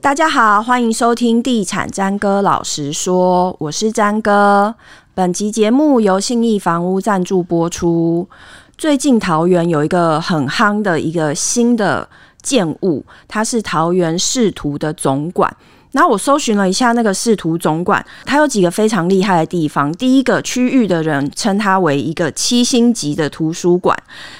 大家好，欢迎收听《地产詹哥老实说》，我是詹哥。本集节目由信义房屋赞助播出。最近桃园有一个很夯的一个新的建物，它是桃园仕图的总馆。那我搜寻了一下那个仕图总馆，它有几个非常厉害的地方。第一个区域的人称它为一个七星级的图书馆。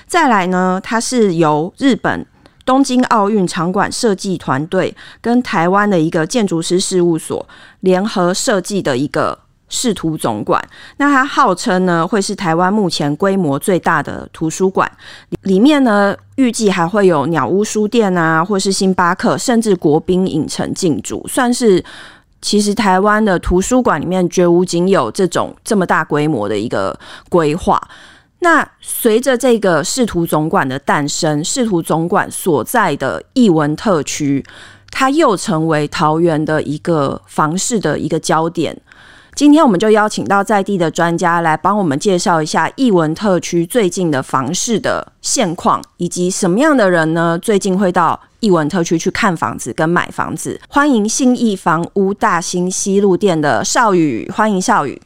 再来呢，它是由日本东京奥运场馆设计团队跟台湾的一个建筑师事务所联合设计的一个。视图总馆，那它号称呢会是台湾目前规模最大的图书馆，里面呢预计还会有鸟屋书店啊，或是星巴克，甚至国宾影城进驻，算是其实台湾的图书馆里面绝无仅有这种这么大规模的一个规划。那随着这个视图总管的诞生，视图总管所在的艺文特区，它又成为桃园的一个房市的一个焦点。今天我们就邀请到在地的专家来帮我们介绍一下艺文特区最近的房市的现况，以及什么样的人呢？最近会到艺文特区去看房子跟买房子。欢迎信义房屋大兴西路店的邵宇，欢迎邵宇。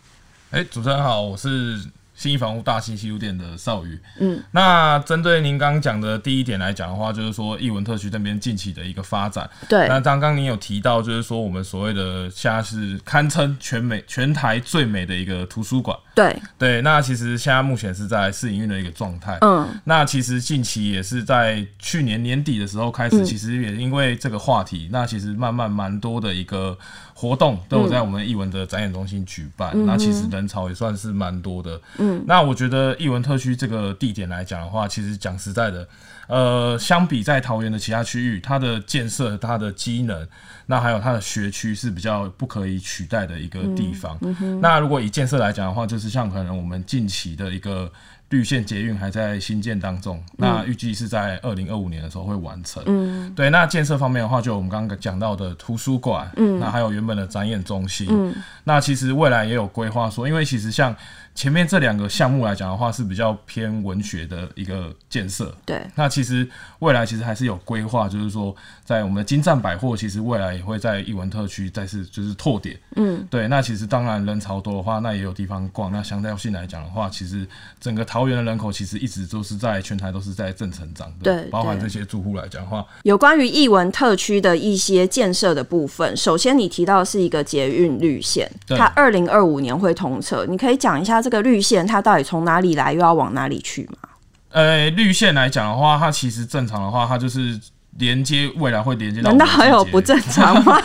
哎，主持人好，我是。信义房屋大兴西路店的少宇，嗯，那针对您刚刚讲的第一点来讲的话，就是说艺文特区这边近期的一个发展，对。那刚刚您有提到，就是说我们所谓的现在是堪称全美全台最美的一个图书馆，对对。那其实现在目前是在试营运的一个状态，嗯。那其实近期也是在去年年底的时候开始，其实也因为这个话题，那其实慢慢蛮多的一个。活动都有在我们艺文的展演中心举办，嗯、那其实人潮也算是蛮多的。嗯，那我觉得艺文特区这个地点来讲的话，其实讲实在的，呃，相比在桃园的其他区域，它的建设、它的机能，那还有它的学区是比较不可以取代的一个地方。嗯嗯、那如果以建设来讲的话，就是像可能我们近期的一个。绿线捷运还在新建当中，那预计是在二零二五年的时候会完成。嗯，对。那建设方面的话，就我们刚刚讲到的图书馆，嗯，那还有原本的展演中心，嗯，那其实未来也有规划说，因为其实像。前面这两个项目来讲的话，是比较偏文学的一个建设。对，那其实未来其实还是有规划，就是说在我们的金站百货，其实未来也会在艺文特区再次就是拓点。嗯，对。那其实当然人潮多的话，那也有地方逛。那相对性来讲的话，其实整个桃园的人口其实一直都是在全台都是在正成长的。对，包含这些住户来讲的话，有关于艺文特区的一些建设的部分，首先你提到的是一个捷运绿线，它二零二五年会通车，你可以讲一下。这个绿线它到底从哪里来，又要往哪里去嘛？呃，绿线来讲的话，它其实正常的话，它就是连接未来会连接到。难道还有不正常吗？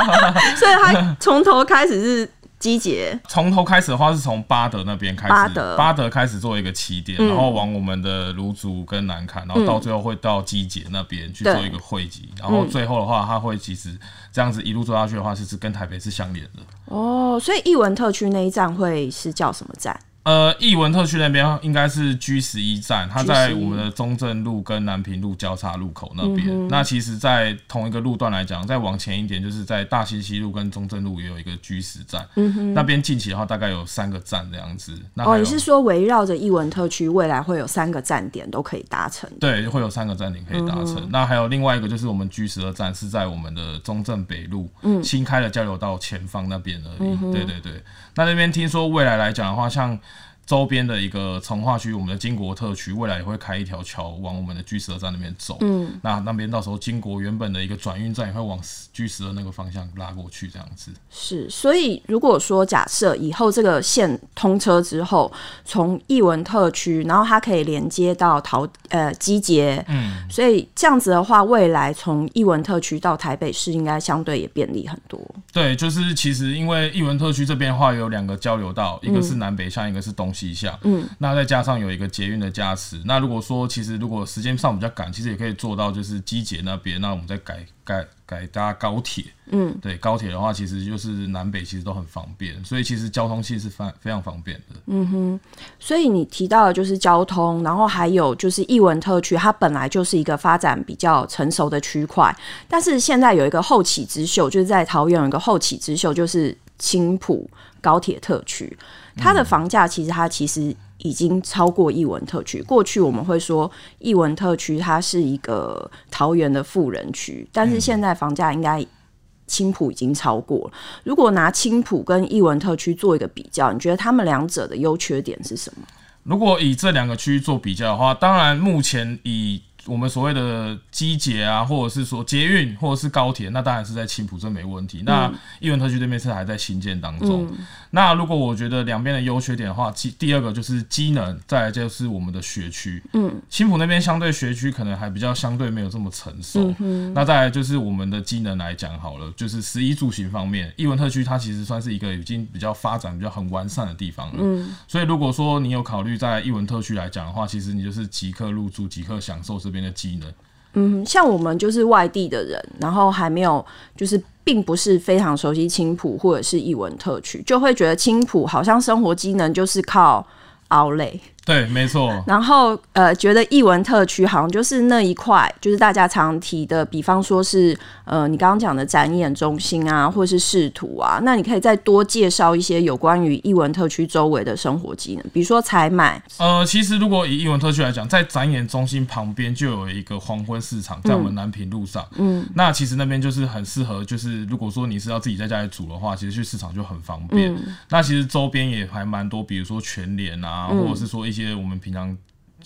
所以它从头开始是机捷。从头开始的话，是从巴德那边开始，巴德巴德开始做一个起点，嗯、然后往我们的卢竹跟南坎，然后到最后会到基捷那边去做一个汇集，嗯、然后最后的话，它会其实这样子一路做下去的话，是是跟台北是相连的。哦，所以艺文特区那一站会是叫什么站？呃，艺文特区那边应该是 G 十一站，它在我们的中正路跟南平路交叉路口那边。嗯、那其实，在同一个路段来讲，再往前一点，就是在大兴西路跟中正路也有一个 G 十站。嗯哼，那边近期的话，大概有三个站这样子。那哦，你是说围绕着艺文特区，未来会有三个站点都可以达成？对，会有三个站点可以达成。嗯、那还有另外一个，就是我们 G 十二站是在我们的中正北路，嗯，新开的交流道前方那边而已。对对对，那那边听说未来来讲的话，像周边的一个从化区，我们的金国特区未来也会开一条桥往我们的 G 十二站那边走。嗯，那那边到时候金国原本的一个转运站也会往 G 十二那个方向拉过去，这样子。是，所以如果说假设以后这个线通车之后，从艺文特区，然后它可以连接到桃呃基捷，嗯，所以这样子的话，未来从艺文特区到台北市应该相对也便利很多。对，就是其实因为艺文特区这边的话有两个交流道，一个是南北向，一个是东西。迹象，嗯，那再加上有一个捷运的加持，那如果说其实如果时间上比较赶，其实也可以做到就是机捷那边，那我们再改改改搭高铁，嗯，对，高铁的话其实就是南北其实都很方便，所以其实交通其实是非非常方便的，嗯哼。所以你提到的就是交通，然后还有就是艺文特区，它本来就是一个发展比较成熟的区块，但是现在有一个后起之秀，就是在桃园有一个后起之秀，就是青埔高铁特区。它的房价其实它其实已经超过艺文特区。过去我们会说艺文特区它是一个桃园的富人区，但是现在房价应该青埔已经超过了。如果拿青埔跟艺文特区做一个比较，你觉得他们两者的优缺点是什么？如果以这两个区域做比较的话，当然目前以我们所谓的机捷啊，或者是说捷运，或者是高铁，那当然是在青浦，这没问题。那艺文特区这边是还在新建当中。嗯、那如果我觉得两边的优缺点的话，第二个就是机能，再来就是我们的学区。嗯，青浦那边相对学区可能还比较相对没有这么成熟。嗯、哼那再来就是我们的机能来讲好了，就是十一住行方面，艺文特区它其实算是一个已经比较发展比较很完善的地方了。嗯，所以如果说你有考虑在艺文特区来讲的话，其实你就是即刻入住，即刻享受这边的技能，嗯，像我们就是外地的人，然后还没有，就是并不是非常熟悉青浦或者是艺文特区，就会觉得青浦好像生活机能就是靠熬累。对，没错。然后呃，觉得艺文特区好像就是那一块，就是大家常提的，比方说是呃，你刚刚讲的展演中心啊，或是视图啊，那你可以再多介绍一些有关于艺文特区周围的生活机能，比如说采买。呃，其实如果以艺文特区来讲，在展演中心旁边就有一个黄昏市场，在我们南平路上。嗯。那其实那边就是很适合，就是如果说你是要自己在家里煮的话，其实去市场就很方便。嗯。那其实周边也还蛮多，比如说全联啊，或者是说一些。些我们平常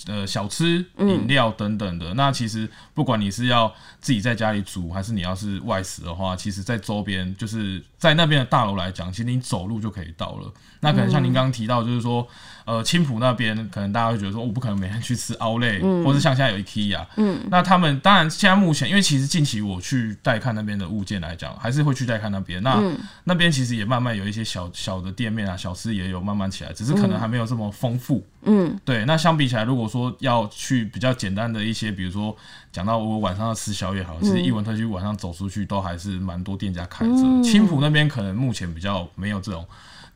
呃小吃、饮料等等的，嗯、那其实不管你是要自己在家里煮，还是你要是外食的话，其实在周边就是在那边的大楼来讲，其实你走路就可以到了。那可能像您刚刚提到，就是说。呃，青浦那边可能大家会觉得说，我不可能每天去吃 Outlet，嗯、或是像现在有 IKEA，嗯，那他们当然现在目前，因为其实近期我去带看那边的物件来讲，还是会去带看那边。那、嗯、那边其实也慢慢有一些小小的店面啊，小吃也有慢慢起来，只是可能还没有这么丰富。嗯，对。那相比起来，如果说要去比较简单的一些，比如说讲到我晚上要吃宵夜，好，其实一文特区晚上走出去都还是蛮多店家开着。嗯、青浦那边可能目前比较没有这种。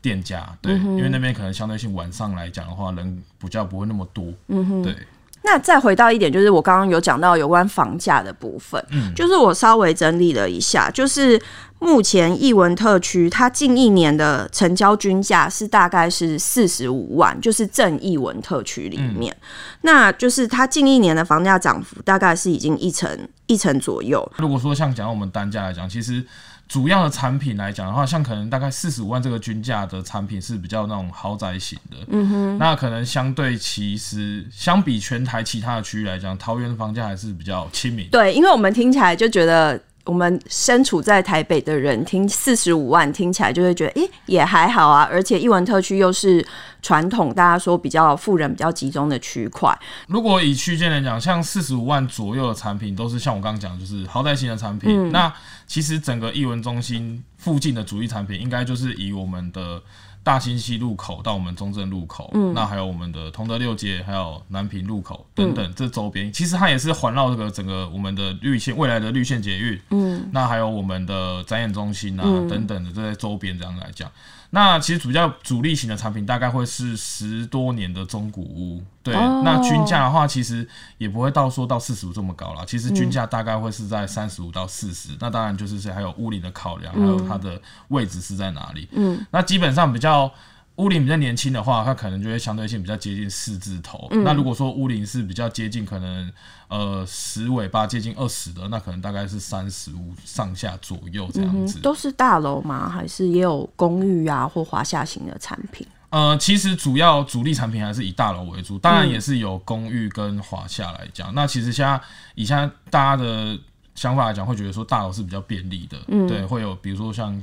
店家对，嗯、因为那边可能相对性晚上来讲的话，人比较不会那么多。嗯哼，对。那再回到一点，就是我刚刚有讲到有关房价的部分，嗯，就是我稍微整理了一下，就是目前艺文特区它近一年的成交均价是大概是四十五万，就是正艺文特区里面，嗯、那就是它近一年的房价涨幅大概是已经一成一成左右。如果说像讲我们单价来讲，其实。主要的产品来讲的话，像可能大概四十五万这个均价的产品是比较那种豪宅型的，嗯哼，那可能相对其实相比全台其他的区域来讲，桃园的房价还是比较亲民。对，因为我们听起来就觉得。我们身处在台北的人听四十五万听起来就会觉得，诶，也还好啊。而且艺文特区又是传统大家说比较富人比较集中的区块。如果以区间来讲，像四十五万左右的产品，都是像我刚刚讲，就是豪宅型的产品。嗯、那其实整个艺文中心附近的主力产品，应该就是以我们的。大兴西路口到我们中正路口，嗯，那还有我们的同德六街，还有南平路口等等，这周边其实它也是环绕这个整个我们的绿线未来的绿线捷运，嗯，那还有我们的展演中心啊等等的这些周边这样来讲。那其实主要主力型的产品大概会是十多年的中古屋，对。Oh. 那均价的话，其实也不会到说到四十五这么高啦。其实均价大概会是在三十五到四十。那当然就是还有屋龄的考量，还有它的位置是在哪里。嗯。那基本上比较。屋龄比较年轻的话，它可能就会相对性比较接近四字头。嗯、那如果说屋龄是比较接近，可能呃十尾八接近二十的，那可能大概是三十五上下左右这样子。嗯、都是大楼吗？还是也有公寓啊或华夏型的产品？呃，其实主要主力产品还是以大楼为主，当然也是有公寓跟华夏来讲。嗯、那其实现在以现在大家的想法来讲，会觉得说大楼是比较便利的，嗯、对，会有比如说像。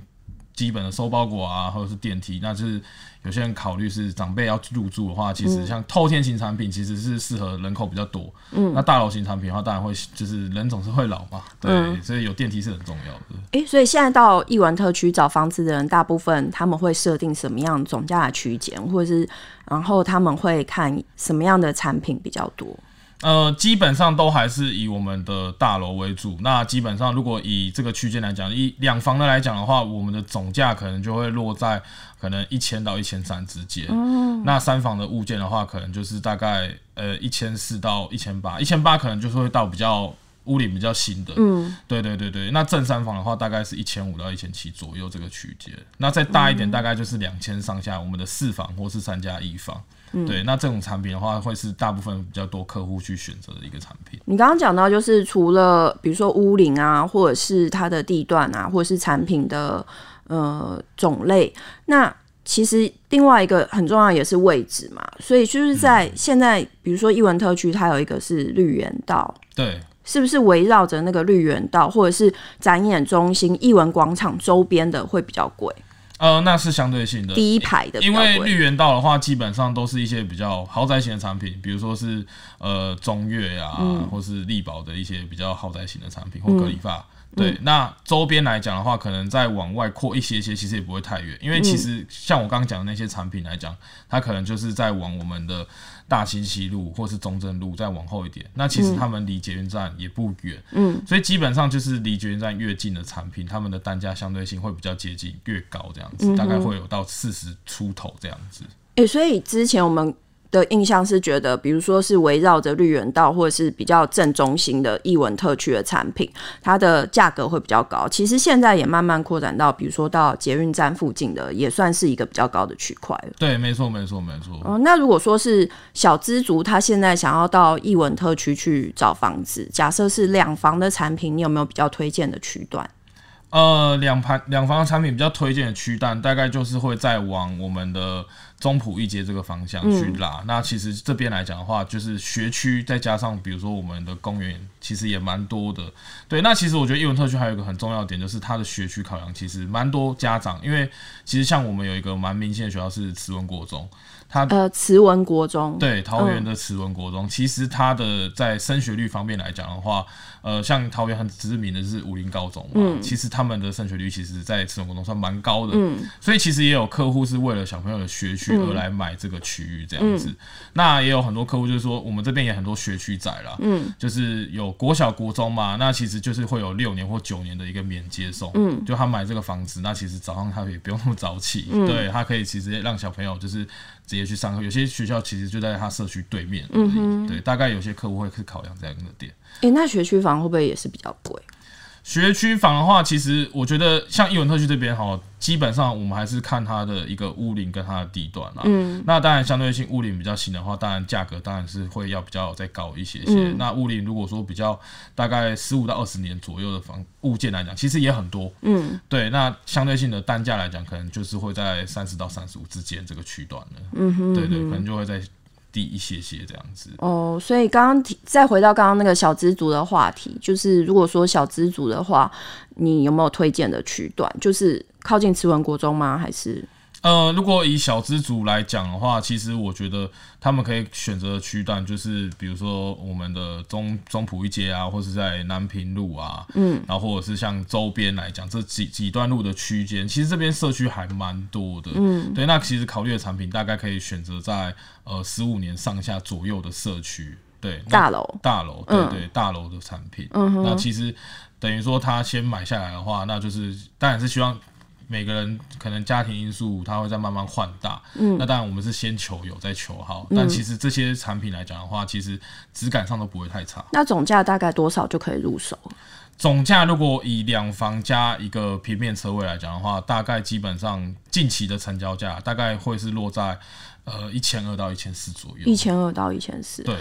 基本的收包裹啊，或者是电梯，那就是有些人考虑是长辈要入住的话，其实像透天型产品其实是适合人口比较多。嗯，那大楼型产品的话，当然会就是人总是会老嘛，对，嗯、所以有电梯是很重要的。诶、欸，所以现在到艺文特区找房子的人，大部分他们会设定什么样总价的区间，或者是然后他们会看什么样的产品比较多？呃，基本上都还是以我们的大楼为主。那基本上，如果以这个区间来讲，一两房的来讲的话，我们的总价可能就会落在可能一千到一千三之间。嗯、那三房的物件的话，可能就是大概呃一千四到一千八，一千八可能就是会到比较屋顶比较新的，嗯，对对对对。那正三房的话，大概是一千五到一千七左右这个区间。那再大一点，大概就是两千上下。我们的四房或是三加一房，嗯、对。那这种产品的话，会是大部分比较多客户去选择的一个产品。你刚刚讲到，就是除了比如说屋龄啊，或者是它的地段啊，或者是产品的呃种类，那其实另外一个很重要也是位置嘛，所以就是在现在，嗯、比如说艺文特区，它有一个是绿园道，对，是不是围绕着那个绿园道，或者是展演中心、艺文广场周边的会比较贵？呃，那是相对性的，第一排的，因为绿园道的话，基本上都是一些比较豪宅型的产品，比如说是呃中越啊，嗯、或是力宝的一些比较豪宅型的产品，或格里发。嗯。对，嗯、那周边来讲的话，可能再往外扩一些些，其实也不会太远，因为其实像我刚刚讲的那些产品来讲，它可能就是在往我们的大兴西路或是中正路再往后一点，那其实他们离捷运站也不远，嗯，所以基本上就是离捷运站越近的产品，他们的单价相对性会比较接近，越高这样子，嗯、大概会有到四十出头这样子。诶、欸，所以之前我们。的印象是觉得，比如说是围绕着绿园道或者是比较正中心的艺文特区的产品，它的价格会比较高。其实现在也慢慢扩展到，比如说到捷运站附近的，也算是一个比较高的区块了。对，没错，没错，没错。嗯，那如果说是小资族，他现在想要到艺文特区去找房子，假设是两房的产品，你有没有比较推荐的区段？呃，两盘两房的产品比较推荐的区段，大概就是会再往我们的中埔一街这个方向去拉。嗯、那其实这边来讲的话，就是学区再加上比如说我们的公园，其实也蛮多的。对，那其实我觉得艺文特区还有一个很重要的点，就是它的学区考量其实蛮多家长，因为其实像我们有一个蛮明显的学校是慈文国中。它呃，慈文国中对桃园的慈文国中，嗯、其实它的在升学率方面来讲的话，呃，像桃园很知名的是武林高中嘛，嗯、其实他们的升学率其实，在这种高中算蛮高的，嗯，所以其实也有客户是为了小朋友的学区而来买这个区域这样子。嗯、那也有很多客户就是说，我们这边也很多学区仔啦，嗯，就是有国小国中嘛，那其实就是会有六年或九年的一个免接送，嗯，就他买这个房子，那其实早上他也不用那么早起，嗯、对他可以其实让小朋友就是。直接去上课，有些学校其实就在他社区对面，嗯哼，对，大概有些客户会去考量这样的点。诶、欸，那学区房会不会也是比较贵？学区房的话，其实我觉得像艺文特区这边哈，基本上我们还是看它的一个屋龄跟它的地段啦。嗯，那当然相对性屋龄比较新的话，当然价格当然是会要比较再高一些些。嗯、那屋龄如果说比较大概十五到二十年左右的房物件来讲，其实也很多。嗯，对，那相对性的单价来讲，可能就是会在三十到三十五之间这个区段的。嗯对对，可能就会在。低一些些这样子哦，所以刚刚提再回到刚刚那个小资族的话题，就是如果说小资族的话，你有没有推荐的区段？就是靠近慈文国中吗？还是？呃，如果以小资族来讲的话，其实我觉得他们可以选择的区段就是，比如说我们的中中埔一街啊，或是在南平路啊，嗯，然后或者是像周边来讲这几几段路的区间，其实这边社区还蛮多的，嗯，对，那其实考虑的产品大概可以选择在呃十五年上下左右的社区，对，大楼。大楼，对对，对，大楼的产品，嗯哼，那其实等于说他先买下来的话，那就是当然是希望。每个人可能家庭因素，他会再慢慢换大。嗯，那当然我们是先求有再求好，嗯、但其实这些产品来讲的话，其实质感上都不会太差。那总价大概多少就可以入手？总价如果以两房加一个平面车位来讲的话，大概基本上近期的成交价大概会是落在呃一千二到一千四左右。一千二到一千四，对。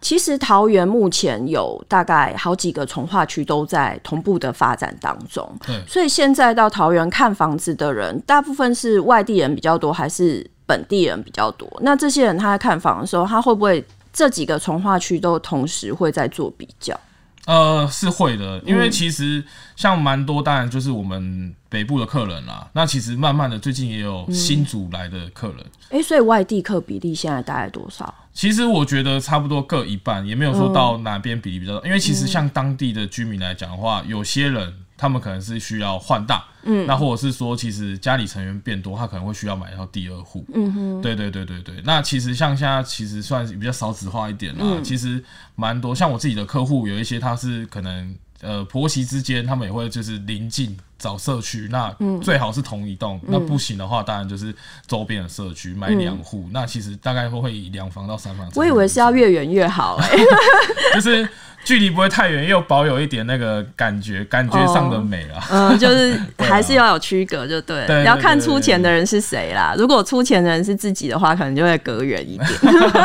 其实桃园目前有大概好几个从化区都在同步的发展当中，所以现在到桃园看房子的人，大部分是外地人比较多，还是本地人比较多？那这些人他在看房的时候，他会不会这几个从化区都同时会在做比较？呃，是会的，因为其实像蛮多，当然就是我们北部的客人啦。嗯、那其实慢慢的，最近也有新组来的客人。哎、嗯欸，所以外地客比例现在大概多少？其实我觉得差不多各一半，也没有说到哪边比例比较大。嗯、因为其实像当地的居民来讲的话，有些人。他们可能是需要换大，嗯，那或者是说，其实家里成员变多，他可能会需要买到第二户，嗯哼，对对对对对。那其实像现在，其实算是比较少子化一点啦，嗯、其实蛮多。像我自己的客户，有一些他是可能呃婆媳之间，他们也会就是临近找社区，那最好是同一栋，嗯、那不行的话，当然就是周边的社区买两户，嗯、那其实大概会以两房到三房。我以为是要越远越好，就是距离不会太远，又保有一点那个感觉，感觉上的美啊。哦、嗯，就是 还是要有区隔，就对了。对，要看出钱的人是谁啦。如果出钱的人是自己的话，可能就会隔远一点。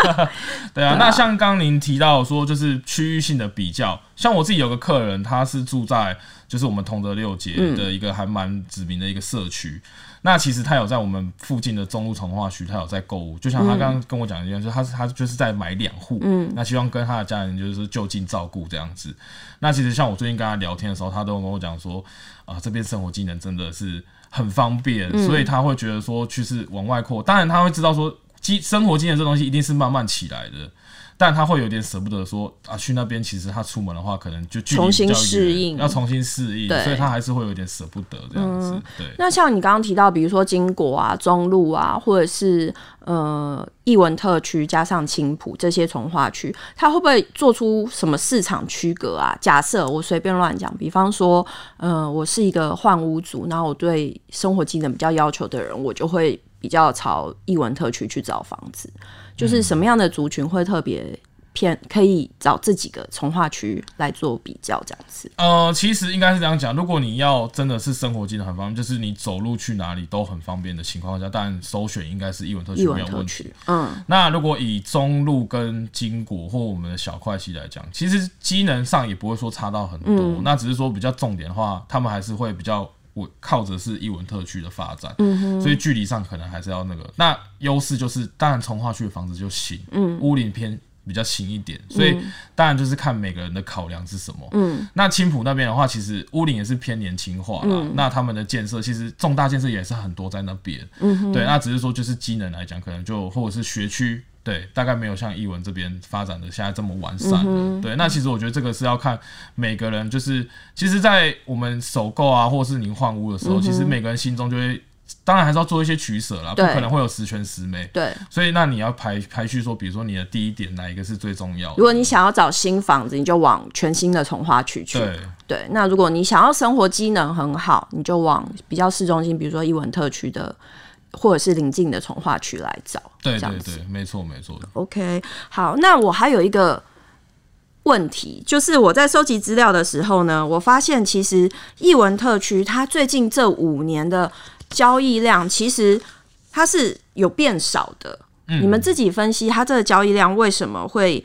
对啊，那像刚您提到说，就是区域性的比较，像我自己有个客人，他是住在。就是我们同德六街的一个还蛮知名的一个社区，嗯、那其实他有在我们附近的中路从化区，他有在购物。就像他刚刚跟我讲一样，就是他他就是在买两户，嗯，那希望跟他的家人就是就近照顾这样子。那其实像我最近跟他聊天的时候，他都跟我讲说，啊，这边生活技能真的是很方便，嗯、所以他会觉得说，去是往外扩。当然他会知道说，机生活技能这东西一定是慢慢起来的。但他会有点舍不得说啊，去那边其实他出门的话，可能就重新适应，要重新适应，所以他还是会有点舍不得这样子。嗯、对。那像你刚刚提到，比如说金国啊、中路啊，或者是呃艺文特区加上青浦这些从化区，他会不会做出什么市场区隔啊？假设我随便乱讲，比方说，呃，我是一个换屋族，然后我对生活技能比较要求的人，我就会比较朝艺文特区去找房子。就是什么样的族群会特别偏，可以找这几个从化区来做比较，这样子。呃，其实应该是这样讲，如果你要真的是生活机能很方便，就是你走路去哪里都很方便的情况下，但首选应该是艺文特区没有问题。嗯，那如果以中路跟金谷或我们的小块溪来讲，其实机能上也不会说差到很多，嗯、那只是说比较重点的话，他们还是会比较。我靠着是一文特区的发展，嗯、哼所以距离上可能还是要那个。那优势就是，当然从化区的房子就新，嗯，屋龄偏比较新一点，所以当然就是看每个人的考量是什么。嗯，那青浦那边的话，其实屋龄也是偏年轻化了。嗯、那他们的建设其实重大建设也是很多在那边。嗯哼，对，那只是说就是机能来讲，可能就或者是学区。对，大概没有像译文这边发展的现在这么完善。嗯、对，那其实我觉得这个是要看每个人，就是其实，在我们首购啊，或是您换屋的时候，嗯、其实每个人心中就会，当然还是要做一些取舍啦，不可能会有十全十美。对，所以那你要排排序说，比如说你的第一点哪一个是最重要的？如果你想要找新房子，你就往全新的从化区去。对，对，那如果你想要生活机能很好，你就往比较市中心，比如说艺文特区的。或者是邻近的从化区来找，对对对，没错没错。OK，好，那我还有一个问题，就是我在收集资料的时候呢，我发现其实艺文特区它最近这五年的交易量，其实它是有变少的。嗯，你们自己分析，它这个交易量为什么会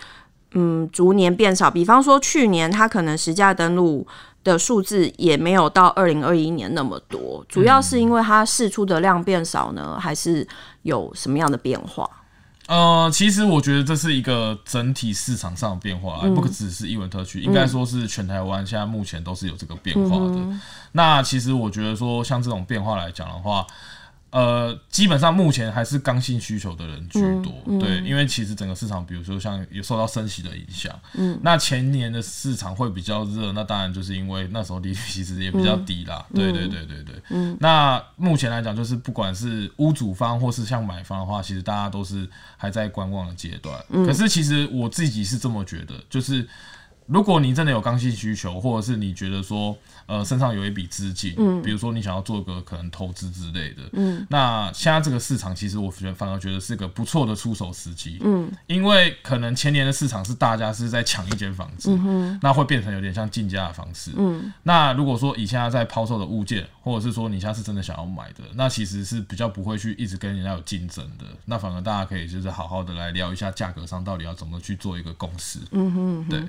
嗯逐年变少？比方说去年它可能实价登录。的数字也没有到二零二一年那么多，主要是因为它释出的量变少呢，还是有什么样的变化？呃，其实我觉得这是一个整体市场上的变化，嗯、不只是一文特区，应该说是全台湾现在目前都是有这个变化的。嗯、那其实我觉得说，像这种变化来讲的话。呃，基本上目前还是刚性需求的人居多，嗯嗯、对，因为其实整个市场，比如说像有受到升息的影响，嗯，那前年的市场会比较热，那当然就是因为那时候利率其实也比较低啦，嗯、对对对对对，嗯，那目前来讲，就是不管是屋主方或是像买方的话，其实大家都是还在观望的阶段，嗯，可是其实我自己是这么觉得，就是。如果你真的有刚性需求，或者是你觉得说，呃，身上有一笔资金，嗯，比如说你想要做个可能投资之类的，嗯，那现在这个市场其实我觉得反而觉得是个不错的出手时机，嗯，因为可能前年的市场是大家是在抢一间房子，嗯哼，那会变成有点像竞价的方式，嗯，那如果说以现在在抛售的物件，或者是说你现在是真的想要买的，那其实是比较不会去一直跟人家有竞争的，那反而大家可以就是好好的来聊一下价格上到底要怎么去做一个共识，嗯哼，嗯哼，对。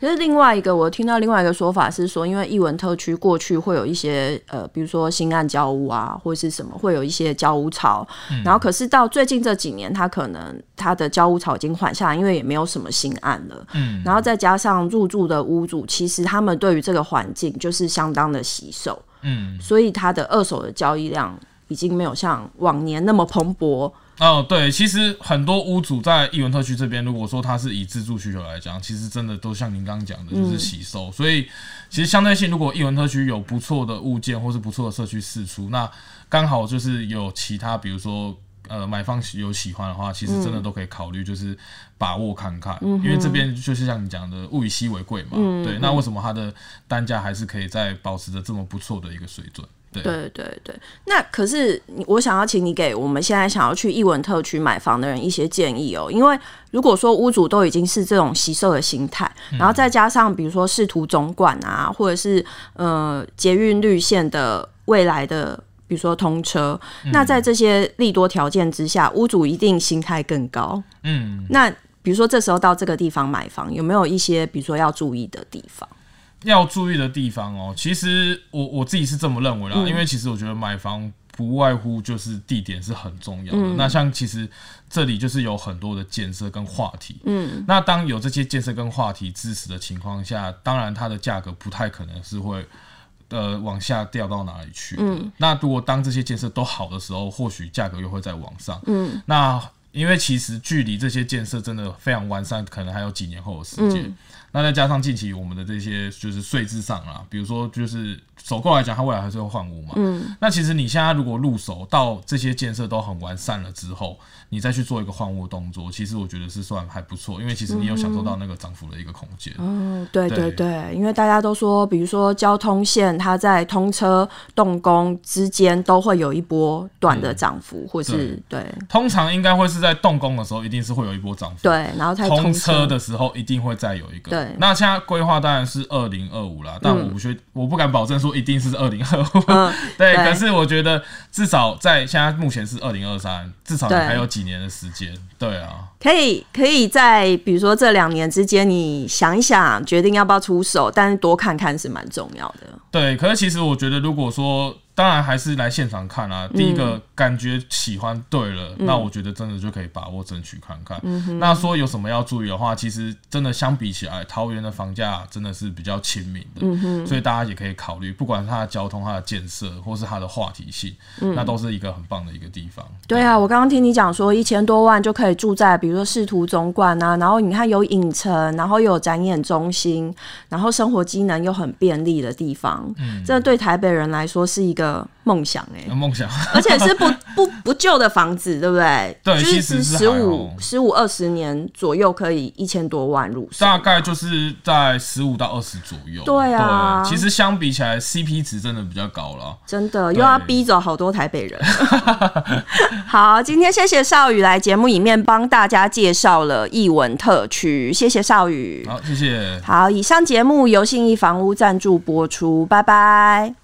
其实另外一个，我听到另外一个说法是说，因为艺文特区过去会有一些呃，比如说新案交屋啊，或者是什么，会有一些交屋潮。嗯、然后可是到最近这几年，它可能它的交屋潮已经缓下来，因为也没有什么新案了。嗯。然后再加上入住的屋主，其实他们对于这个环境就是相当的洗手。嗯。所以它的二手的交易量已经没有像往年那么蓬勃。哦，对，其实很多屋主在艺文特区这边，如果说他是以自住需求来讲，其实真的都像您刚刚讲的，就是吸收。嗯、所以，其实相对性，如果艺文特区有不错的物件或是不错的社区释出，那刚好就是有其他，比如说呃买方有喜欢的话，其实真的都可以考虑，就是把握看看，嗯、因为这边就是像你讲的，物以稀为贵嘛，嗯、对，那为什么它的单价还是可以在保持着这么不错的一个水准？对。对对对，那可是我想要请你给我们现在想要去艺文特区买房的人一些建议哦，因为如果说屋主都已经是这种惜售的心态，然后再加上比如说视图总管啊，或者是呃捷运绿线的未来的比如说通车，那在这些利多条件之下，屋主一定心态更高。嗯，那比如说这时候到这个地方买房，有没有一些比如说要注意的地方？要注意的地方哦，其实我我自己是这么认为啦，嗯、因为其实我觉得买房不外乎就是地点是很重要的。嗯、那像其实这里就是有很多的建设跟话题，嗯，那当有这些建设跟话题支持的情况下，当然它的价格不太可能是会呃往下掉到哪里去。嗯，那如果当这些建设都好的时候，或许价格又会再往上。嗯，那因为其实距离这些建设真的非常完善，可能还有几年后的时间。嗯那再加上近期我们的这些就是税制上啦，比如说就是首购来讲，它未来还是会换屋嘛。嗯。那其实你现在如果入手到这些建设都很完善了之后，你再去做一个换屋动作，其实我觉得是算还不错，因为其实你有享受到那个涨幅的一个空间。哦，对对对，因为大家都说，比如说交通线它在通车动工之间都会有一波短的涨幅，或是对。通常应该会是在动工的时候，一定是会有一波涨幅。对，然后通车的时候一定会再有一个。对。那现在规划当然是二零二五啦，但我不确，我不敢保证说一定是二零二五。对，可是我觉得至少在现在目前是二零二三，至少你还有几。几年的时间，对啊，可以可以在比如说这两年之间，你想一想，决定要不要出手，但是多看看是蛮重要的。对，可是其实我觉得，如果说。当然还是来现场看啊。第一个感觉喜欢对了，嗯、那我觉得真的就可以把握争取看看。那说有什么要注意的话，其实真的相比起来，桃园的房价真的是比较亲民的，所以大家也可以考虑，不管它的交通、它的建设，或是它的话题性，嗯、那都是一个很棒的一个地方。对啊，我刚刚听你讲说一千多万就可以住在，比如说仕途总馆啊，然后你看有影城，然后又有展演中心，然后生活机能又很便利的地方，嗯，这对台北人来说是一个。梦想哎、欸，梦想，而且是不不不旧的房子，对不对？对，就是十五十五二十年左右，可以一千多万入手，大概就是在十五到二十左右。对啊对，其实相比起来，CP 值真的比较高了，真的又要逼走好多台北人。好，今天谢谢少宇来节目里面帮大家介绍了艺文特区，谢谢少宇。好，谢谢。好，以上节目由信义房屋赞助播出，拜拜。